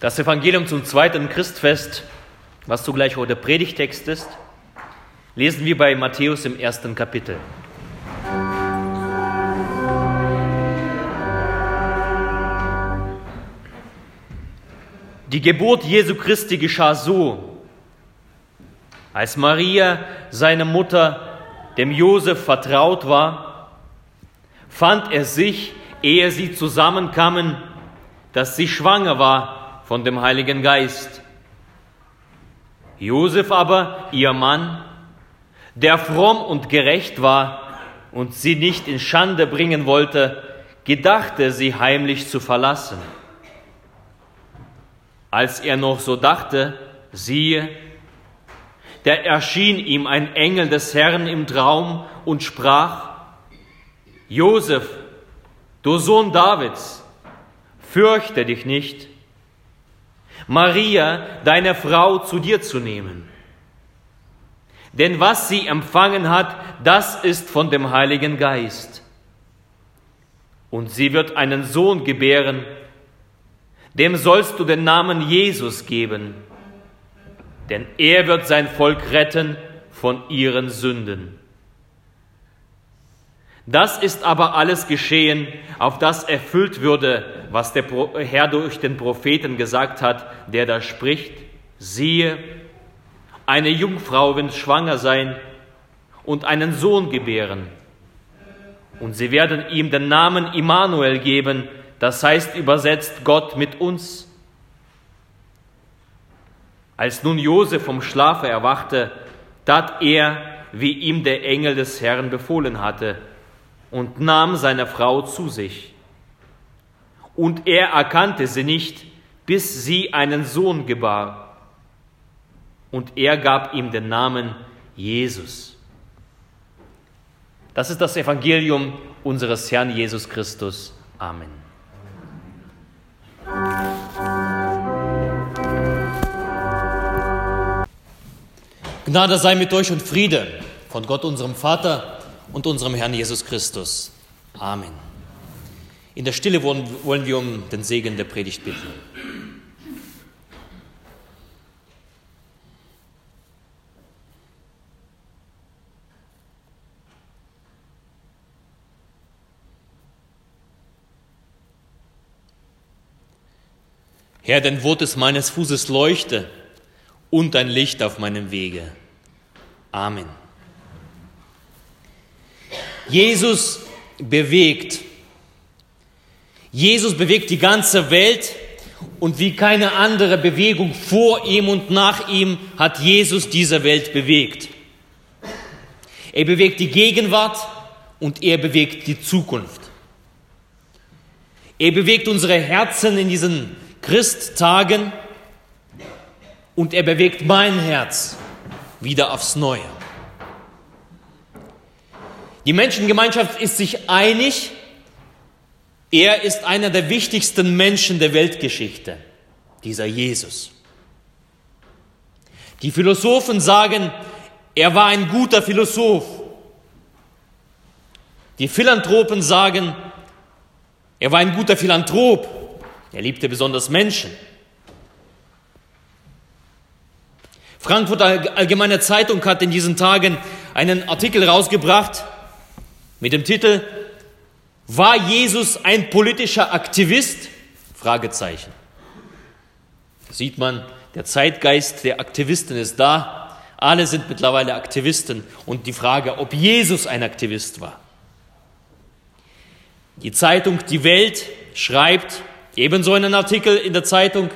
Das Evangelium zum zweiten Christfest, was zugleich heute Predigtext ist, lesen wir bei Matthäus im ersten Kapitel. Die Geburt Jesu Christi geschah so, als Maria, seine Mutter, dem Josef vertraut war, fand er sich, ehe sie zusammenkamen, dass sie schwanger war von dem Heiligen Geist. Josef aber, ihr Mann, der fromm und gerecht war und sie nicht in Schande bringen wollte, gedachte sie heimlich zu verlassen. Als er noch so dachte, siehe, da erschien ihm ein Engel des Herrn im Traum und sprach, Josef, du Sohn Davids, fürchte dich nicht, Maria, deine Frau, zu dir zu nehmen. Denn was sie empfangen hat, das ist von dem Heiligen Geist. Und sie wird einen Sohn gebären, dem sollst du den Namen Jesus geben, denn er wird sein Volk retten von ihren Sünden. Das ist aber alles geschehen, auf das erfüllt würde, was der Herr durch den Propheten gesagt hat, der da spricht, siehe, eine Jungfrau wird schwanger sein und einen Sohn gebären. Und sie werden ihm den Namen Immanuel geben, das heißt übersetzt Gott mit uns. Als nun Josef vom Schlafe erwachte, tat er, wie ihm der Engel des Herrn befohlen hatte, und nahm seine Frau zu sich. Und er erkannte sie nicht, bis sie einen Sohn gebar. Und er gab ihm den Namen Jesus. Das ist das Evangelium unseres Herrn Jesus Christus. Amen. Gnade sei mit euch und Friede von Gott unserem Vater und unserem Herrn Jesus Christus. Amen. In der Stille wollen wir um den Segen der Predigt bitten. Herr, dein Wort des meines Fußes leuchte und dein Licht auf meinem Wege. Amen. Jesus bewegt. Jesus bewegt die ganze Welt und wie keine andere Bewegung vor ihm und nach ihm hat Jesus diese Welt bewegt. Er bewegt die Gegenwart und er bewegt die Zukunft. Er bewegt unsere Herzen in diesen Christtagen und er bewegt mein Herz wieder aufs Neue. Die Menschengemeinschaft ist sich einig, er ist einer der wichtigsten Menschen der Weltgeschichte, dieser Jesus. Die Philosophen sagen, er war ein guter Philosoph. Die Philanthropen sagen, er war ein guter Philanthrop. Er liebte besonders Menschen. Frankfurter Allgemeine Zeitung hat in diesen Tagen einen Artikel rausgebracht, mit dem Titel War Jesus ein politischer Aktivist? Fragezeichen. Sieht man, der Zeitgeist der Aktivisten ist da. Alle sind mittlerweile Aktivisten und die Frage, ob Jesus ein Aktivist war. Die Zeitung Die Welt schreibt ebenso einen Artikel in der Zeitung,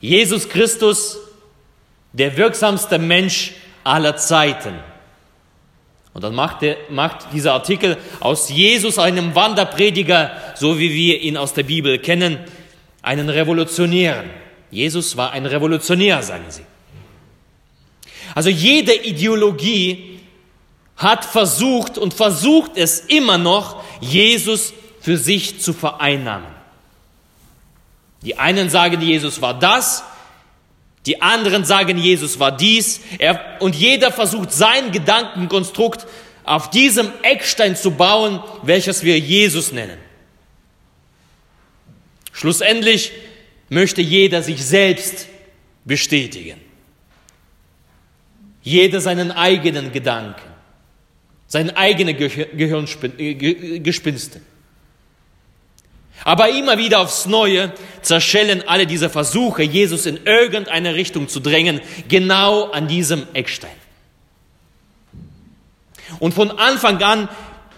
Jesus Christus, der wirksamste Mensch aller Zeiten. Und dann macht, der, macht dieser Artikel aus Jesus, einem Wanderprediger, so wie wir ihn aus der Bibel kennen, einen Revolutionären. Jesus war ein Revolutionär, sagen sie. Also jede Ideologie hat versucht und versucht es immer noch, Jesus für sich zu vereinnahmen. Die einen sagen, Jesus war das, die anderen sagen, Jesus war dies. Er, und jeder versucht sein Gedankenkonstrukt auf diesem Eckstein zu bauen, welches wir Jesus nennen. Schlussendlich möchte jeder sich selbst bestätigen. Jeder seinen eigenen Gedanken, seine eigene Gehirngespinste. Aber immer wieder aufs Neue zerschellen alle diese Versuche, Jesus in irgendeine Richtung zu drängen, genau an diesem Eckstein. Und von Anfang an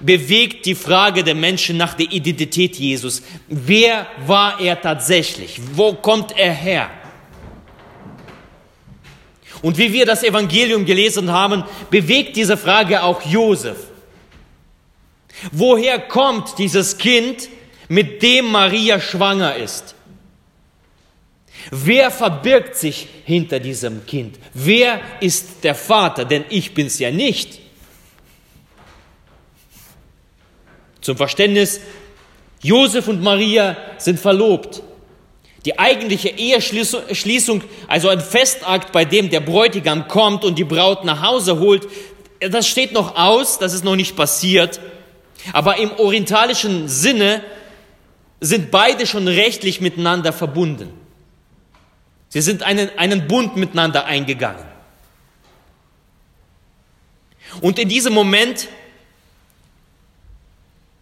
bewegt die Frage der Menschen nach der Identität Jesus. Wer war er tatsächlich? Wo kommt er her? Und wie wir das Evangelium gelesen haben, bewegt diese Frage auch Josef. Woher kommt dieses Kind, mit dem Maria schwanger ist? Wer verbirgt sich hinter diesem Kind? Wer ist der Vater? Denn ich bin's ja nicht. Zum Verständnis, Josef und Maria sind verlobt. Die eigentliche Eheschließung, also ein Festakt, bei dem der Bräutigam kommt und die Braut nach Hause holt, das steht noch aus, das ist noch nicht passiert. Aber im orientalischen Sinne sind beide schon rechtlich miteinander verbunden. Sie sind einen, einen Bund miteinander eingegangen. Und in diesem Moment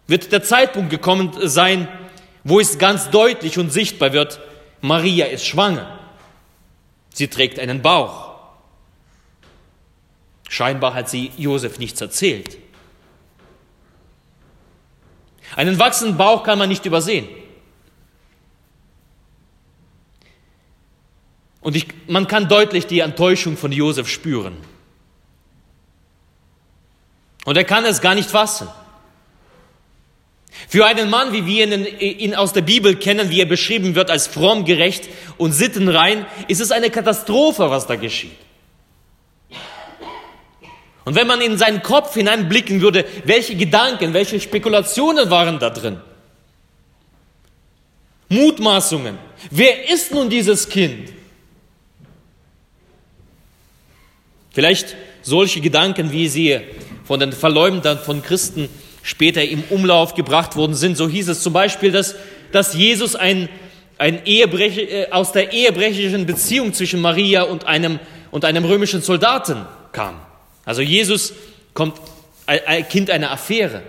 wird der Zeitpunkt gekommen sein, wo es ganz deutlich und sichtbar wird, Maria ist schwanger. Sie trägt einen Bauch. Scheinbar hat sie Josef nichts erzählt. Einen wachsenden Bauch kann man nicht übersehen. Und ich, man kann deutlich die Enttäuschung von Josef spüren. Und er kann es gar nicht fassen. Für einen Mann, wie wir ihn, ihn, aus der Bibel kennen, wie er beschrieben wird als fromm, gerecht und sittenrein, ist es eine Katastrophe, was da geschieht. Und wenn man in seinen Kopf hineinblicken würde, welche Gedanken, welche Spekulationen waren da drin? Mutmaßungen. Wer ist nun dieses Kind? Vielleicht solche Gedanken, wie sie von den Verleumdern von Christen später im Umlauf gebracht worden sind. So hieß es zum Beispiel, dass, dass Jesus ein, ein Ehebrech, äh, aus der ehebrechlichen Beziehung zwischen Maria und einem, und einem römischen Soldaten kam. Also Jesus kommt ein Kind einer Affäre.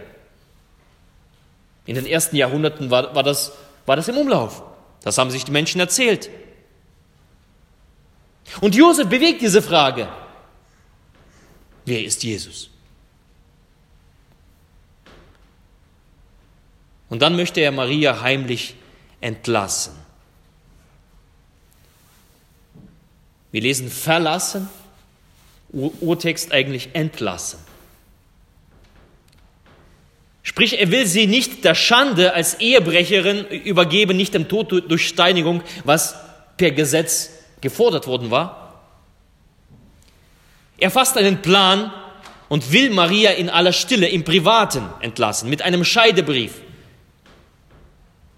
In den ersten Jahrhunderten war, war, das, war das im Umlauf. Das haben sich die Menschen erzählt. Und Josef bewegt diese Frage. Wer ist Jesus? Und dann möchte er Maria heimlich entlassen. Wir lesen verlassen, Urtext eigentlich entlassen. Sprich, er will sie nicht der Schande als Ehebrecherin übergeben, nicht dem Tod durch Steinigung, was per Gesetz gefordert worden war. Er fasst einen Plan und will Maria in aller Stille im Privaten entlassen, mit einem Scheidebrief.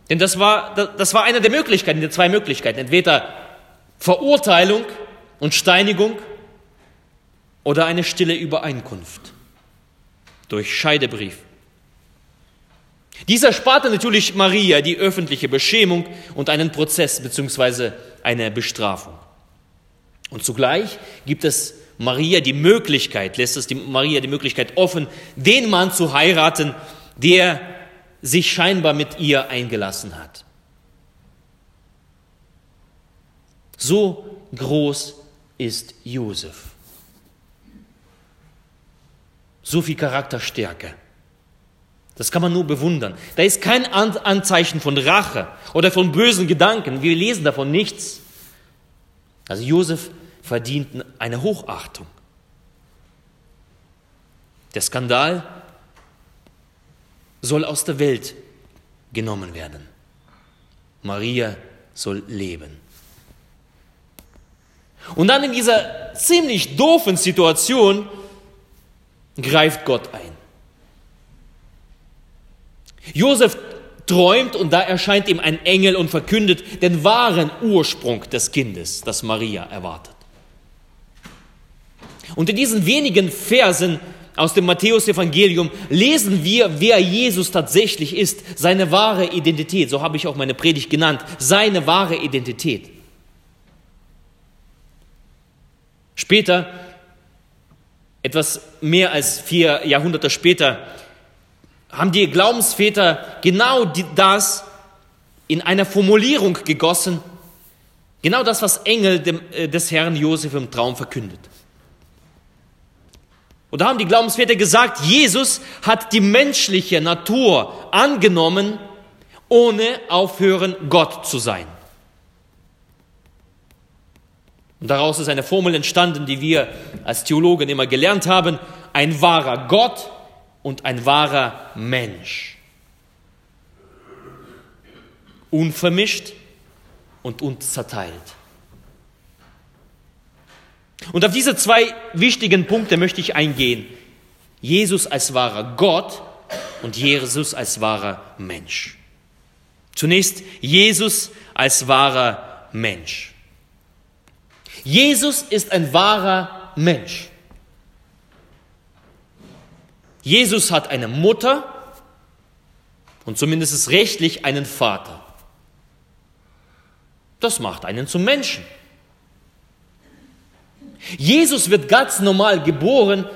Denn das war, das war eine der Möglichkeiten, der zwei Möglichkeiten. Entweder Verurteilung und Steinigung oder eine stille Übereinkunft durch Scheidebrief. Dieser sparte natürlich Maria die öffentliche Beschämung und einen Prozess bzw. eine Bestrafung. Und zugleich gibt es Maria die Möglichkeit, lässt es die Maria die Möglichkeit offen, den Mann zu heiraten, der sich scheinbar mit ihr eingelassen hat. So groß ist Josef. So viel Charakterstärke. Das kann man nur bewundern. Da ist kein Anzeichen von Rache oder von bösen Gedanken. Wir lesen davon nichts. Also Josef verdient eine Hochachtung. Der Skandal soll aus der Welt genommen werden. Maria soll leben. Und dann in dieser ziemlich doofen Situation greift Gott ein. Josef träumt und da erscheint ihm ein Engel und verkündet den wahren Ursprung des Kindes, das Maria erwartet. Und in diesen wenigen Versen aus dem Matthäusevangelium lesen wir, wer Jesus tatsächlich ist, seine wahre Identität. So habe ich auch meine Predigt genannt, seine wahre Identität. Später, etwas mehr als vier Jahrhunderte später, haben die Glaubensväter genau das in einer Formulierung gegossen, genau das, was Engel äh, des Herrn Josef im Traum verkündet. Und da haben die Glaubensväter gesagt, Jesus hat die menschliche Natur angenommen, ohne aufhören, Gott zu sein. Und daraus ist eine Formel entstanden, die wir als Theologen immer gelernt haben. Ein wahrer Gott und ein wahrer Mensch. Unvermischt und unzerteilt. Und auf diese zwei wichtigen Punkte möchte ich eingehen. Jesus als wahrer Gott und Jesus als wahrer Mensch. Zunächst Jesus als wahrer Mensch. Jesus ist ein wahrer Mensch. Jesus hat eine Mutter und zumindest rechtlich einen Vater. Das macht einen zum Menschen. Jesus wird ganz normal geboren,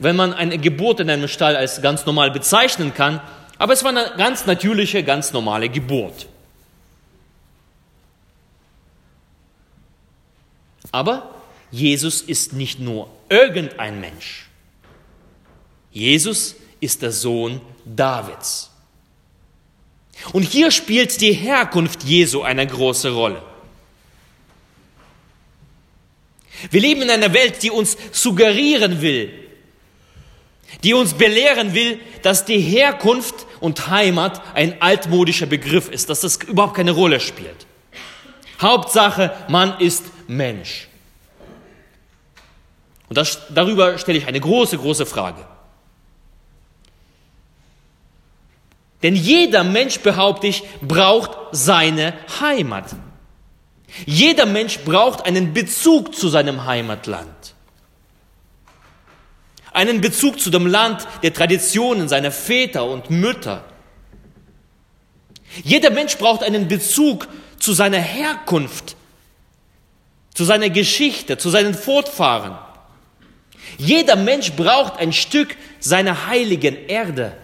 wenn man eine Geburt in einem Stall als ganz normal bezeichnen kann, aber es war eine ganz natürliche, ganz normale Geburt. Aber Jesus ist nicht nur irgendein Mensch. Jesus ist der Sohn Davids. Und hier spielt die Herkunft Jesu eine große Rolle. Wir leben in einer Welt, die uns suggerieren will, die uns belehren will, dass die Herkunft und Heimat ein altmodischer Begriff ist, dass das überhaupt keine Rolle spielt. Hauptsache, man ist Mensch. Und das, darüber stelle ich eine große, große Frage. Denn jeder Mensch, behaupte ich, braucht seine Heimat. Jeder Mensch braucht einen Bezug zu seinem Heimatland. Einen Bezug zu dem Land der Traditionen seiner Väter und Mütter. Jeder Mensch braucht einen Bezug zu seiner Herkunft, zu seiner Geschichte, zu seinen Fortfahren. Jeder Mensch braucht ein Stück seiner heiligen Erde.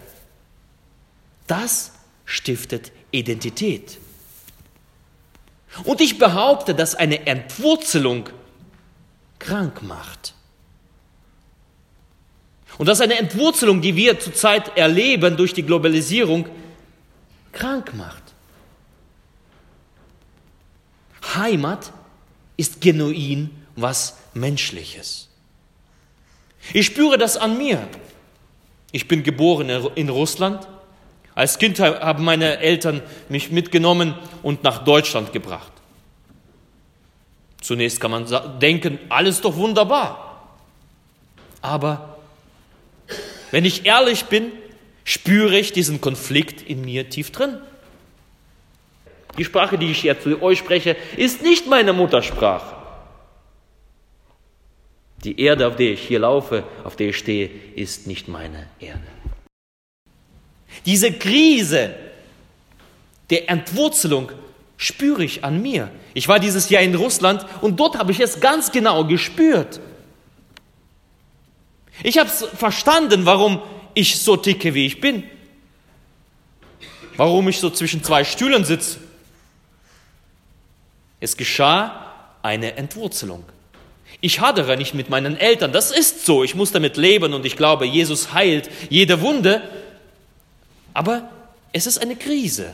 Das stiftet Identität. Und ich behaupte, dass eine Entwurzelung krank macht. Und dass eine Entwurzelung, die wir zurzeit erleben durch die Globalisierung, krank macht. Heimat ist genuin was Menschliches. Ich spüre das an mir. Ich bin geboren in Russland. Als Kind haben meine Eltern mich mitgenommen und nach Deutschland gebracht. Zunächst kann man denken, alles doch wunderbar. Aber wenn ich ehrlich bin, spüre ich diesen Konflikt in mir tief drin. Die Sprache, die ich jetzt zu euch spreche, ist nicht meine Muttersprache. Die Erde, auf der ich hier laufe, auf der ich stehe, ist nicht meine Erde. Diese Krise der Entwurzelung spüre ich an mir. Ich war dieses Jahr in Russland und dort habe ich es ganz genau gespürt. Ich habe verstanden, warum ich so ticke, wie ich bin. Warum ich so zwischen zwei Stühlen sitze. Es geschah eine Entwurzelung. Ich hadere nicht mit meinen Eltern, das ist so, ich muss damit leben und ich glaube, Jesus heilt jede Wunde, aber es ist eine Krise,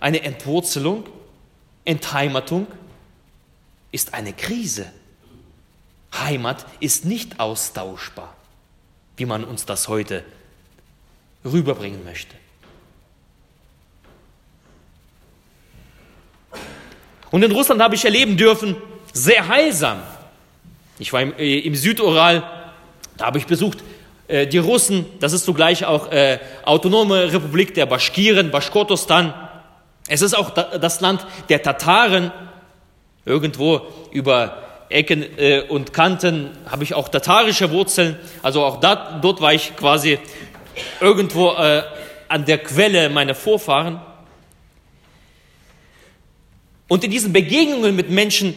eine Entwurzelung, Entheimatung ist eine Krise. Heimat ist nicht austauschbar, wie man uns das heute rüberbringen möchte. Und in Russland habe ich erleben dürfen, sehr heilsam. Ich war im, äh, im Südural, da habe ich besucht äh, die Russen, das ist zugleich auch äh, autonome Republik der Baschkiren, Baschkortostan. Es ist auch da, das Land der Tataren, irgendwo über Ecken äh, und Kanten habe ich auch tatarische Wurzeln. Also auch da, dort war ich quasi irgendwo äh, an der Quelle meiner Vorfahren. Und in diesen Begegnungen mit Menschen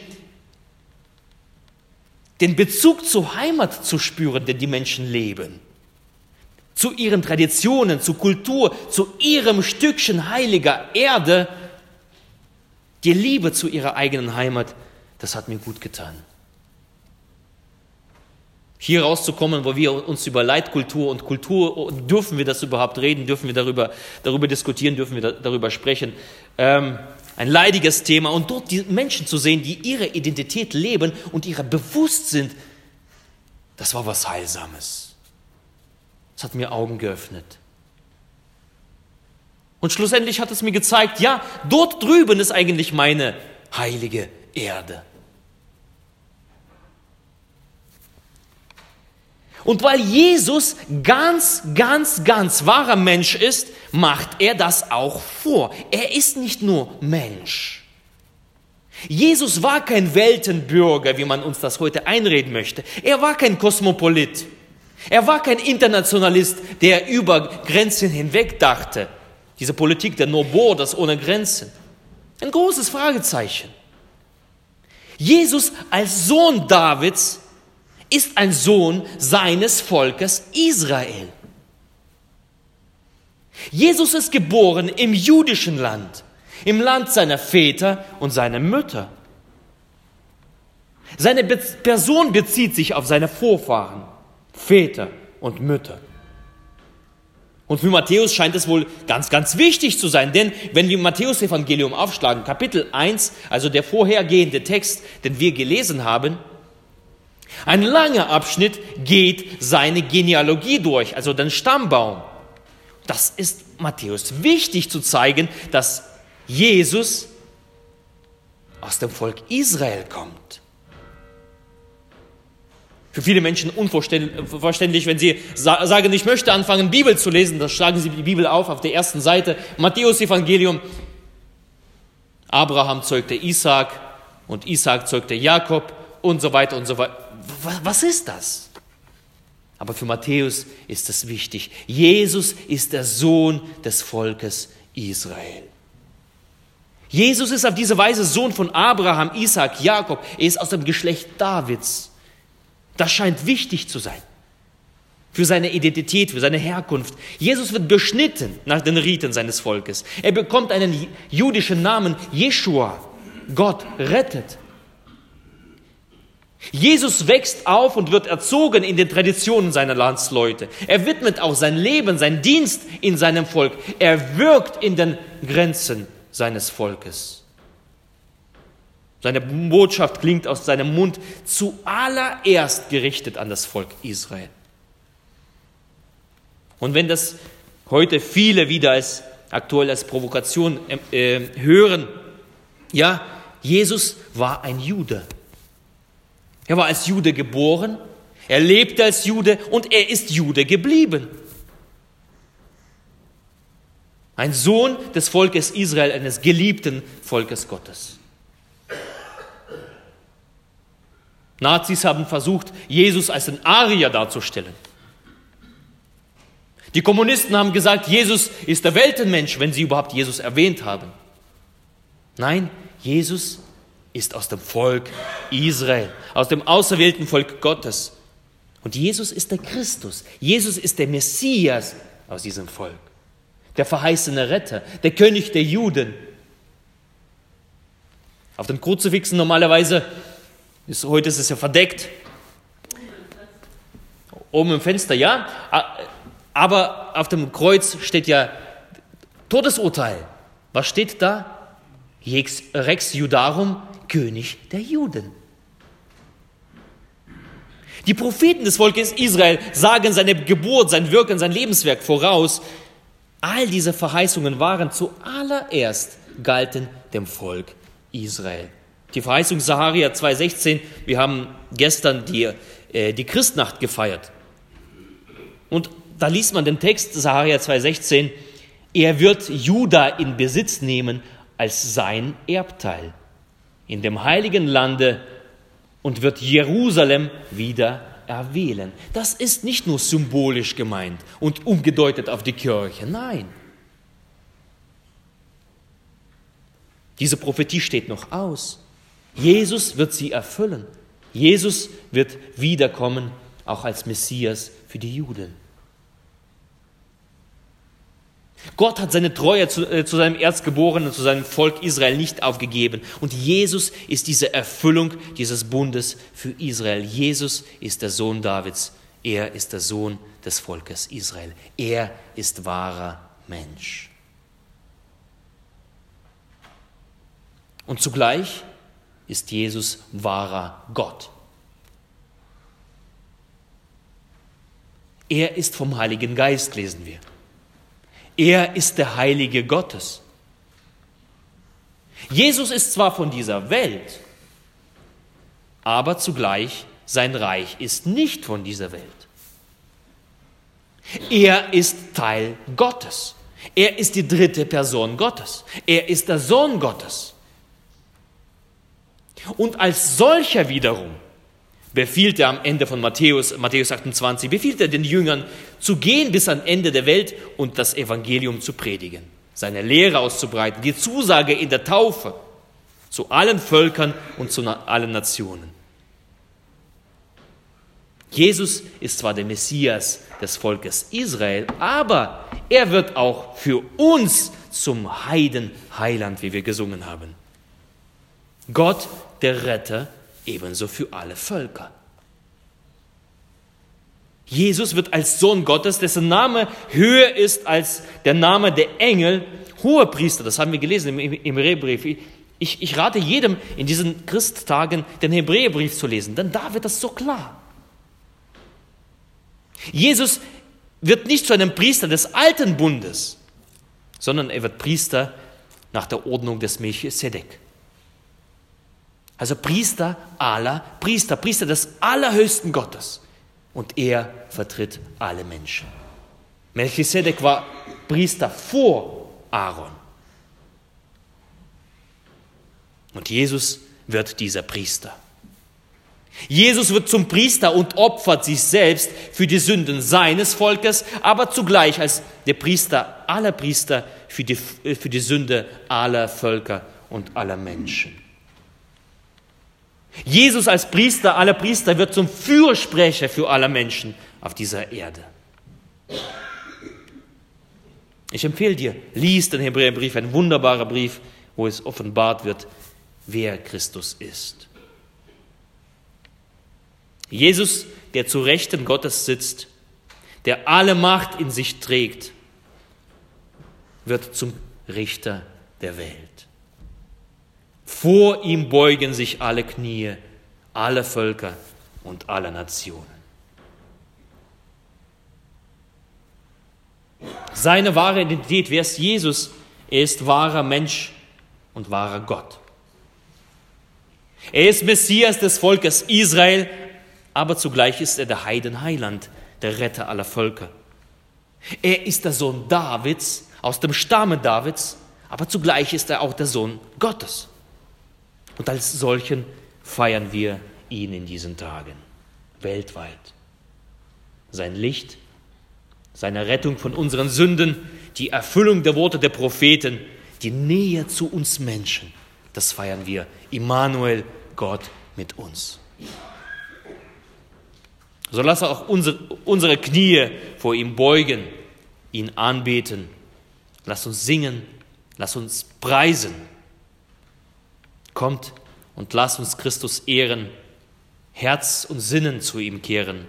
den Bezug zur Heimat zu spüren, den die Menschen leben. Zu ihren Traditionen, zu Kultur, zu ihrem Stückchen heiliger Erde. Die Liebe zu ihrer eigenen Heimat das hat mir gut getan. Hier rauszukommen, wo wir uns über Leitkultur und Kultur, dürfen wir das überhaupt reden, dürfen wir darüber, darüber diskutieren, dürfen wir da, darüber sprechen. Ähm, ein leidiges Thema und dort die Menschen zu sehen, die ihre Identität leben und ihrer bewusst sind, das war was Heilsames. Das hat mir Augen geöffnet. Und schlussendlich hat es mir gezeigt, ja, dort drüben ist eigentlich meine heilige Erde. Und weil Jesus ganz, ganz, ganz wahrer Mensch ist, macht er das auch vor. Er ist nicht nur Mensch. Jesus war kein Weltenbürger, wie man uns das heute einreden möchte. Er war kein Kosmopolit. Er war kein Internationalist, der über Grenzen hinweg dachte. Diese Politik der No Borders ohne Grenzen. Ein großes Fragezeichen. Jesus als Sohn Davids ist ein Sohn seines Volkes Israel. Jesus ist geboren im jüdischen Land, im Land seiner Väter und seiner Mütter. Seine Be Person bezieht sich auf seine Vorfahren, Väter und Mütter. Und für Matthäus scheint es wohl ganz, ganz wichtig zu sein, denn wenn wir Matthäus Evangelium aufschlagen, Kapitel 1, also der vorhergehende Text, den wir gelesen haben, ein langer Abschnitt geht seine Genealogie durch, also den Stammbaum. Das ist Matthäus wichtig zu zeigen, dass Jesus aus dem Volk Israel kommt. Für viele Menschen unverständlich, wenn sie sagen, ich möchte anfangen, Bibel zu lesen, dann schlagen sie die Bibel auf auf der ersten Seite, Matthäus Evangelium. Abraham zeugte Isaac und Isaac zeugte Jakob und so weiter und so weiter. Was ist das? Aber für Matthäus ist es wichtig. Jesus ist der Sohn des Volkes Israel. Jesus ist auf diese Weise Sohn von Abraham, Isaac, Jakob. Er ist aus dem Geschlecht Davids. Das scheint wichtig zu sein. Für seine Identität, für seine Herkunft. Jesus wird beschnitten nach den Riten seines Volkes. Er bekommt einen jüdischen Namen, Jeshua. Gott rettet. Jesus wächst auf und wird erzogen in den Traditionen seiner Landsleute. Er widmet auch sein Leben, sein Dienst in seinem Volk. Er wirkt in den Grenzen seines Volkes. Seine Botschaft klingt aus seinem Mund zuallererst gerichtet an das Volk Israel. Und wenn das heute viele wieder als aktuell als Provokation äh, hören, ja, Jesus war ein Jude. Er war als Jude geboren, er lebte als Jude und er ist Jude geblieben. Ein Sohn des Volkes Israel, eines geliebten Volkes Gottes. Nazis haben versucht, Jesus als ein Arier darzustellen. Die Kommunisten haben gesagt, Jesus ist der Weltenmensch, wenn sie überhaupt Jesus erwähnt haben. Nein, Jesus ist aus dem Volk Israel, aus dem auserwählten Volk Gottes. Und Jesus ist der Christus. Jesus ist der Messias aus diesem Volk. Der verheißene Retter, der König der Juden. Auf den Kruzifixen normalerweise, ist, heute ist es ja verdeckt, oben im Fenster, ja, aber auf dem Kreuz steht ja Todesurteil. Was steht da? Rex Judarum, König der Juden. Die Propheten des Volkes Israel sagen seine Geburt, sein Wirken, sein Lebenswerk voraus. All diese Verheißungen waren zuallererst galten dem Volk Israel. Die Verheißung Saharia 2,16, wir haben gestern die, äh, die Christnacht gefeiert. Und da liest man den Text Saharia 2,16, er wird Juda in Besitz nehmen als sein Erbteil in dem heiligen Lande und wird Jerusalem wieder erwählen. Das ist nicht nur symbolisch gemeint und umgedeutet auf die Kirche, nein. Diese Prophetie steht noch aus. Jesus wird sie erfüllen. Jesus wird wiederkommen, auch als Messias für die Juden. Gott hat seine Treue zu, äh, zu, seinem Erzgeborenen, zu seinem Volk Israel nicht aufgegeben. Und Jesus ist diese Erfüllung dieses Bundes für Israel. Jesus ist der Sohn Davids. Er ist der Sohn des Volkes Israel. Er ist wahrer Mensch. Und zugleich ist Jesus wahrer Gott. Er ist vom Heiligen Geist, lesen wir. Er ist der Heilige Gottes. Jesus ist zwar von dieser Welt, aber zugleich sein Reich ist nicht von dieser Welt. Er ist Teil Gottes. Er ist die dritte Person Gottes. Er ist der Sohn Gottes. Und als solcher wiederum befiehlt er am Ende von Matthäus, Matthäus 28, befiehlt er den Jüngern zu gehen bis ans Ende der Welt und das Evangelium zu predigen, seine Lehre auszubreiten, die Zusage in der Taufe zu allen Völkern und zu allen Nationen. Jesus ist zwar der Messias des Volkes Israel, aber er wird auch für uns zum Heidenheiland, wie wir gesungen haben. Gott, der Retter, ebenso für alle Völker. Jesus wird als Sohn Gottes, dessen Name höher ist als der Name der Engel, hoher Priester. Das haben wir gelesen im, Hebräerbrief. Ich, ich rate jedem in diesen Christtagen den Hebräerbrief zu lesen, denn da wird das so klar. Jesus wird nicht zu einem Priester des alten Bundes, sondern er wird Priester nach der Ordnung des Melchisedek. Also Priester aller Priester, Priester des allerhöchsten Gottes. Und er vertritt alle Menschen. Melchisedek war Priester vor Aaron. Und Jesus wird dieser Priester. Jesus wird zum Priester und opfert sich selbst für die Sünden seines Volkes, aber zugleich als der Priester aller Priester für die, für die Sünde aller Völker und aller Menschen. Jesus als Priester aller Priester wird zum Fürsprecher für alle Menschen auf dieser Erde. Ich empfehle dir, lies den Hebräerbrief, ein wunderbarer Brief, wo es offenbart wird, wer Christus ist. Jesus, der zu Rechten Gottes sitzt, der alle Macht in sich trägt, wird zum Richter der Welt. Vor ihm beugen sich alle Knie, alle Völker und alle Nationen. Seine wahre Identität, wer ist Jesus? Er ist wahrer Mensch und wahrer Gott. Er ist Messias des Volkes Israel, aber zugleich ist er der Heidenheiland, der Retter aller Völker. Er ist der Sohn Davids, aus dem Stamme Davids, aber zugleich ist er auch der Sohn Gottes. Und als solchen feiern wir ihn in diesen Tagen, weltweit. Sein Licht, seine Rettung von unseren Sünden, die Erfüllung der Worte der Propheten, die Nähe zu uns Menschen, das feiern wir. Immanuel, Gott mit uns. So lass auch unsere, unsere Knie vor ihm beugen, ihn anbeten. Lass uns singen, lass uns preisen. Kommt und lasst uns Christus ehren, Herz und Sinnen zu ihm kehren.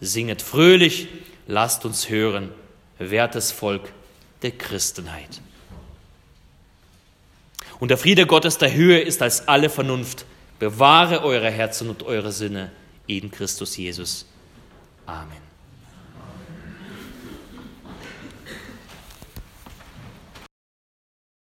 Singet fröhlich, lasst uns hören, wertes Volk der Christenheit. Und der Friede Gottes der Höhe ist als alle Vernunft. Bewahre eure Herzen und eure Sinne in Christus Jesus. Amen.